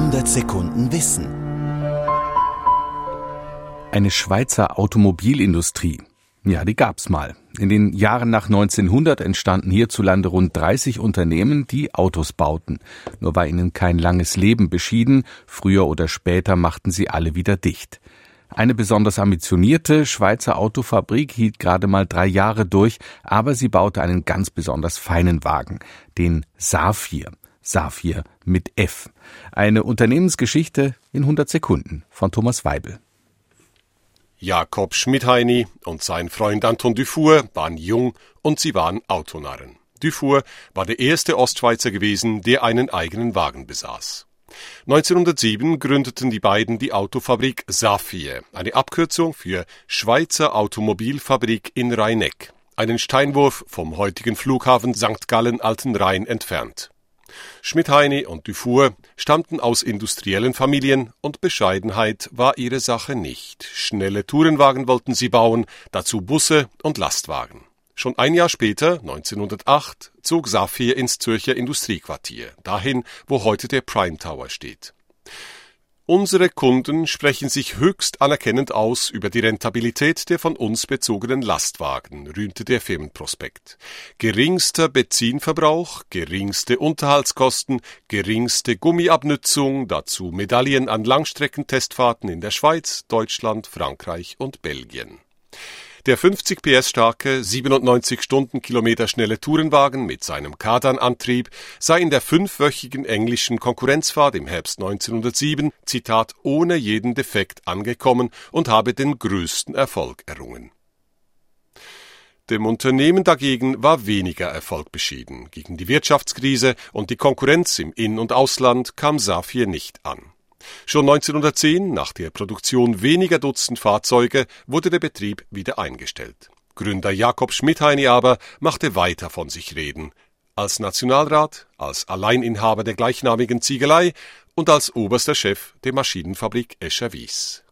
100 Sekunden Wissen. Eine Schweizer Automobilindustrie. Ja, die gab's mal. In den Jahren nach 1900 entstanden hierzulande rund 30 Unternehmen, die Autos bauten. Nur war ihnen kein langes Leben beschieden. Früher oder später machten sie alle wieder dicht. Eine besonders ambitionierte Schweizer Autofabrik hielt gerade mal drei Jahre durch, aber sie baute einen ganz besonders feinen Wagen, den Saphir. Saphir mit F. Eine Unternehmensgeschichte in 100 Sekunden von Thomas Weibel. Jakob Schmidheini und sein Freund Anton Dufour waren jung und sie waren Autonarren. Dufour war der erste Ostschweizer gewesen, der einen eigenen Wagen besaß. 1907 gründeten die beiden die Autofabrik Saphir, eine Abkürzung für Schweizer Automobilfabrik in Rheineck, einen Steinwurf vom heutigen Flughafen St. Gallen Alten Rhein entfernt. Schmidheini und Dufour stammten aus industriellen Familien und Bescheidenheit war ihre Sache nicht. Schnelle Tourenwagen wollten sie bauen, dazu Busse und Lastwagen. Schon ein Jahr später, 1908, zog Saphir ins Zürcher Industriequartier, dahin, wo heute der Prime Tower steht. Unsere Kunden sprechen sich höchst anerkennend aus über die Rentabilität der von uns bezogenen Lastwagen, rühmte der Firmenprospekt. Geringster Benzinverbrauch, geringste Unterhaltskosten, geringste Gummiabnützung, dazu Medaillen an Langstreckentestfahrten in der Schweiz, Deutschland, Frankreich und Belgien. Der 50 PS starke, 97 Stundenkilometer schnelle Tourenwagen mit seinem Kardanantrieb sei in der fünfwöchigen englischen Konkurrenzfahrt im Herbst 1907, Zitat, ohne jeden Defekt angekommen und habe den größten Erfolg errungen. Dem Unternehmen dagegen war weniger Erfolg beschieden. Gegen die Wirtschaftskrise und die Konkurrenz im In- und Ausland kam Saphir nicht an. Schon 1910, nach der Produktion weniger Dutzend Fahrzeuge, wurde der Betrieb wieder eingestellt. Gründer Jakob Schmidheini aber machte weiter von sich reden. Als Nationalrat, als Alleininhaber der gleichnamigen Ziegelei und als oberster Chef der Maschinenfabrik Escher Wies.